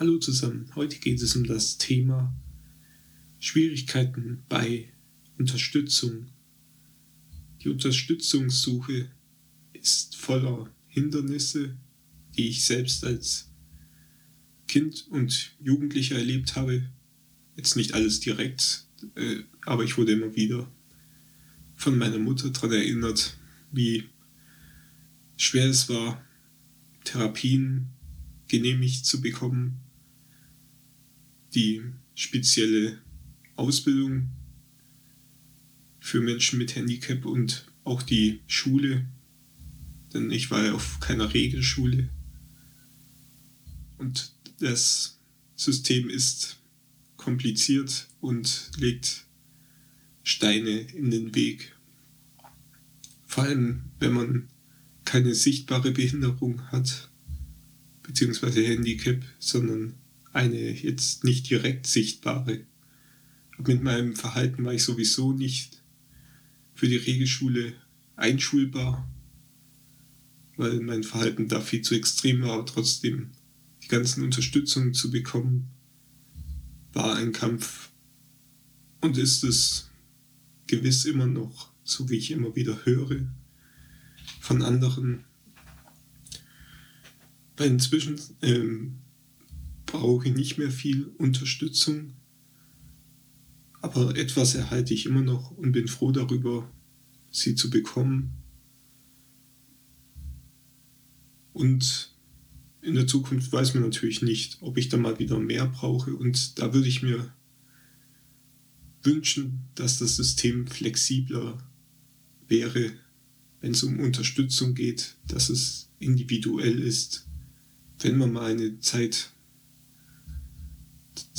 Hallo zusammen, heute geht es um das Thema Schwierigkeiten bei Unterstützung. Die Unterstützungssuche ist voller Hindernisse, die ich selbst als Kind und Jugendlicher erlebt habe. Jetzt nicht alles direkt, äh, aber ich wurde immer wieder von meiner Mutter daran erinnert, wie schwer es war, Therapien genehmigt zu bekommen, die spezielle Ausbildung für Menschen mit Handicap und auch die Schule, denn ich war ja auf keiner Regelschule. Und das System ist kompliziert und legt Steine in den Weg. Vor allem, wenn man keine sichtbare Behinderung hat, beziehungsweise Handicap, sondern eine jetzt nicht direkt sichtbare. Mit meinem Verhalten war ich sowieso nicht für die Regelschule einschulbar, weil mein Verhalten da viel zu extrem war, aber trotzdem die ganzen Unterstützungen zu bekommen, war ein Kampf und ist es gewiss immer noch, so wie ich immer wieder höre von anderen. Weil inzwischen ähm, brauche ich nicht mehr viel Unterstützung, aber etwas erhalte ich immer noch und bin froh darüber, sie zu bekommen. Und in der Zukunft weiß man natürlich nicht, ob ich da mal wieder mehr brauche. Und da würde ich mir wünschen, dass das System flexibler wäre, wenn es um Unterstützung geht, dass es individuell ist. Wenn man mal eine Zeit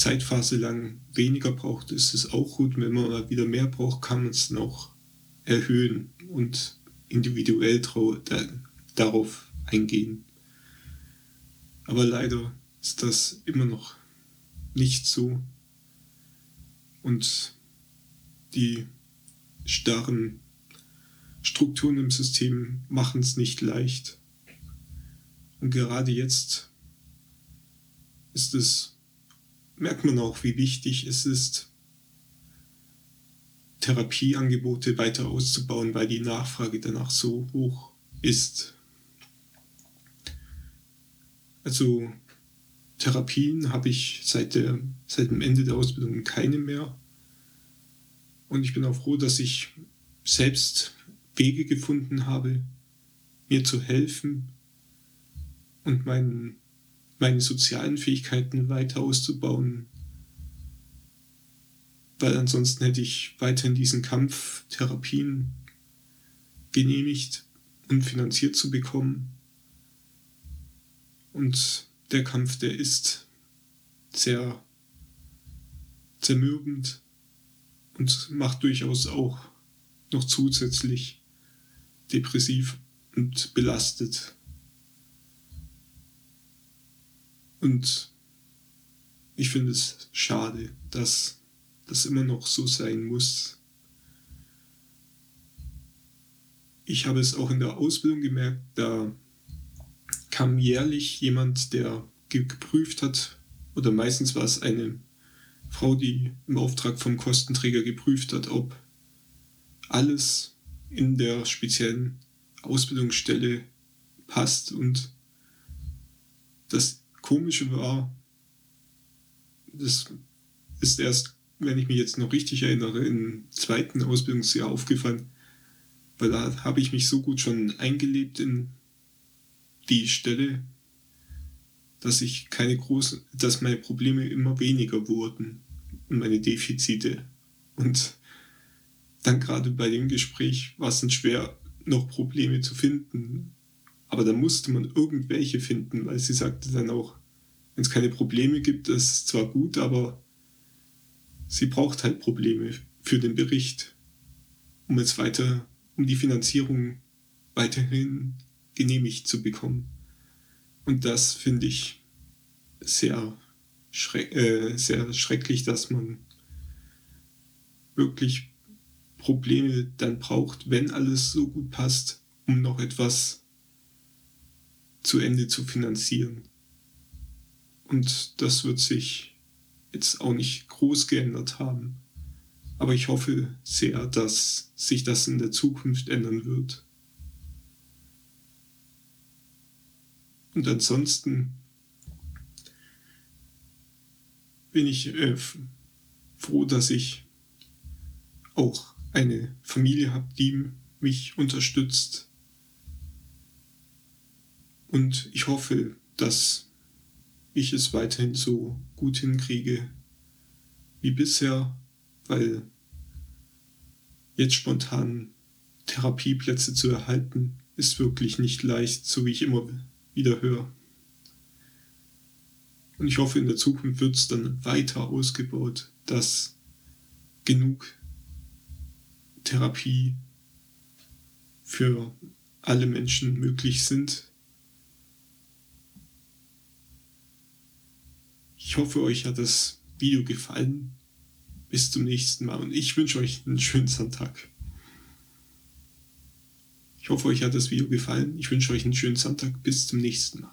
Zeitphase lang weniger braucht, ist es auch gut. Wenn man mal wieder mehr braucht, kann man es noch erhöhen und individuell darauf eingehen. Aber leider ist das immer noch nicht so. Und die starren Strukturen im System machen es nicht leicht. Und gerade jetzt ist es merkt man auch, wie wichtig es ist, Therapieangebote weiter auszubauen, weil die Nachfrage danach so hoch ist. Also Therapien habe ich seit, der, seit dem Ende der Ausbildung keine mehr. Und ich bin auch froh, dass ich selbst Wege gefunden habe, mir zu helfen und meinen meine sozialen Fähigkeiten weiter auszubauen. Weil ansonsten hätte ich weiterhin diesen Kampf, Therapien genehmigt und finanziert zu bekommen. Und der Kampf, der ist sehr zermürbend und macht durchaus auch noch zusätzlich depressiv und belastet. Und ich finde es schade, dass das immer noch so sein muss. Ich habe es auch in der Ausbildung gemerkt, da kam jährlich jemand, der geprüft hat, oder meistens war es eine Frau, die im Auftrag vom Kostenträger geprüft hat, ob alles in der speziellen Ausbildungsstelle passt und das Komische war, das ist erst, wenn ich mich jetzt noch richtig erinnere, im zweiten Ausbildungsjahr aufgefallen, weil da habe ich mich so gut schon eingelebt in die Stelle, dass ich keine großen, dass meine Probleme immer weniger wurden und meine Defizite. Und dann gerade bei dem Gespräch war es dann schwer, noch Probleme zu finden, aber da musste man irgendwelche finden, weil sie sagte dann auch, wenn es keine Probleme gibt, ist es zwar gut, aber sie braucht halt Probleme für den Bericht, um jetzt weiter, um die Finanzierung weiterhin genehmigt zu bekommen. Und das finde ich sehr, schreck, äh, sehr schrecklich, dass man wirklich Probleme dann braucht, wenn alles so gut passt, um noch etwas zu Ende zu finanzieren. Und das wird sich jetzt auch nicht groß geändert haben. Aber ich hoffe sehr, dass sich das in der Zukunft ändern wird. Und ansonsten bin ich äh, froh, dass ich auch eine Familie habe, die mich unterstützt. Und ich hoffe, dass ich es weiterhin so gut hinkriege wie bisher, weil jetzt spontan Therapieplätze zu erhalten, ist wirklich nicht leicht, so wie ich immer wieder höre. Und ich hoffe, in der Zukunft wird es dann weiter ausgebaut, dass genug Therapie für alle Menschen möglich sind. Ich hoffe, euch hat das Video gefallen. Bis zum nächsten Mal und ich wünsche euch einen schönen Sonntag. Ich hoffe, euch hat das Video gefallen. Ich wünsche euch einen schönen Sonntag. Bis zum nächsten Mal.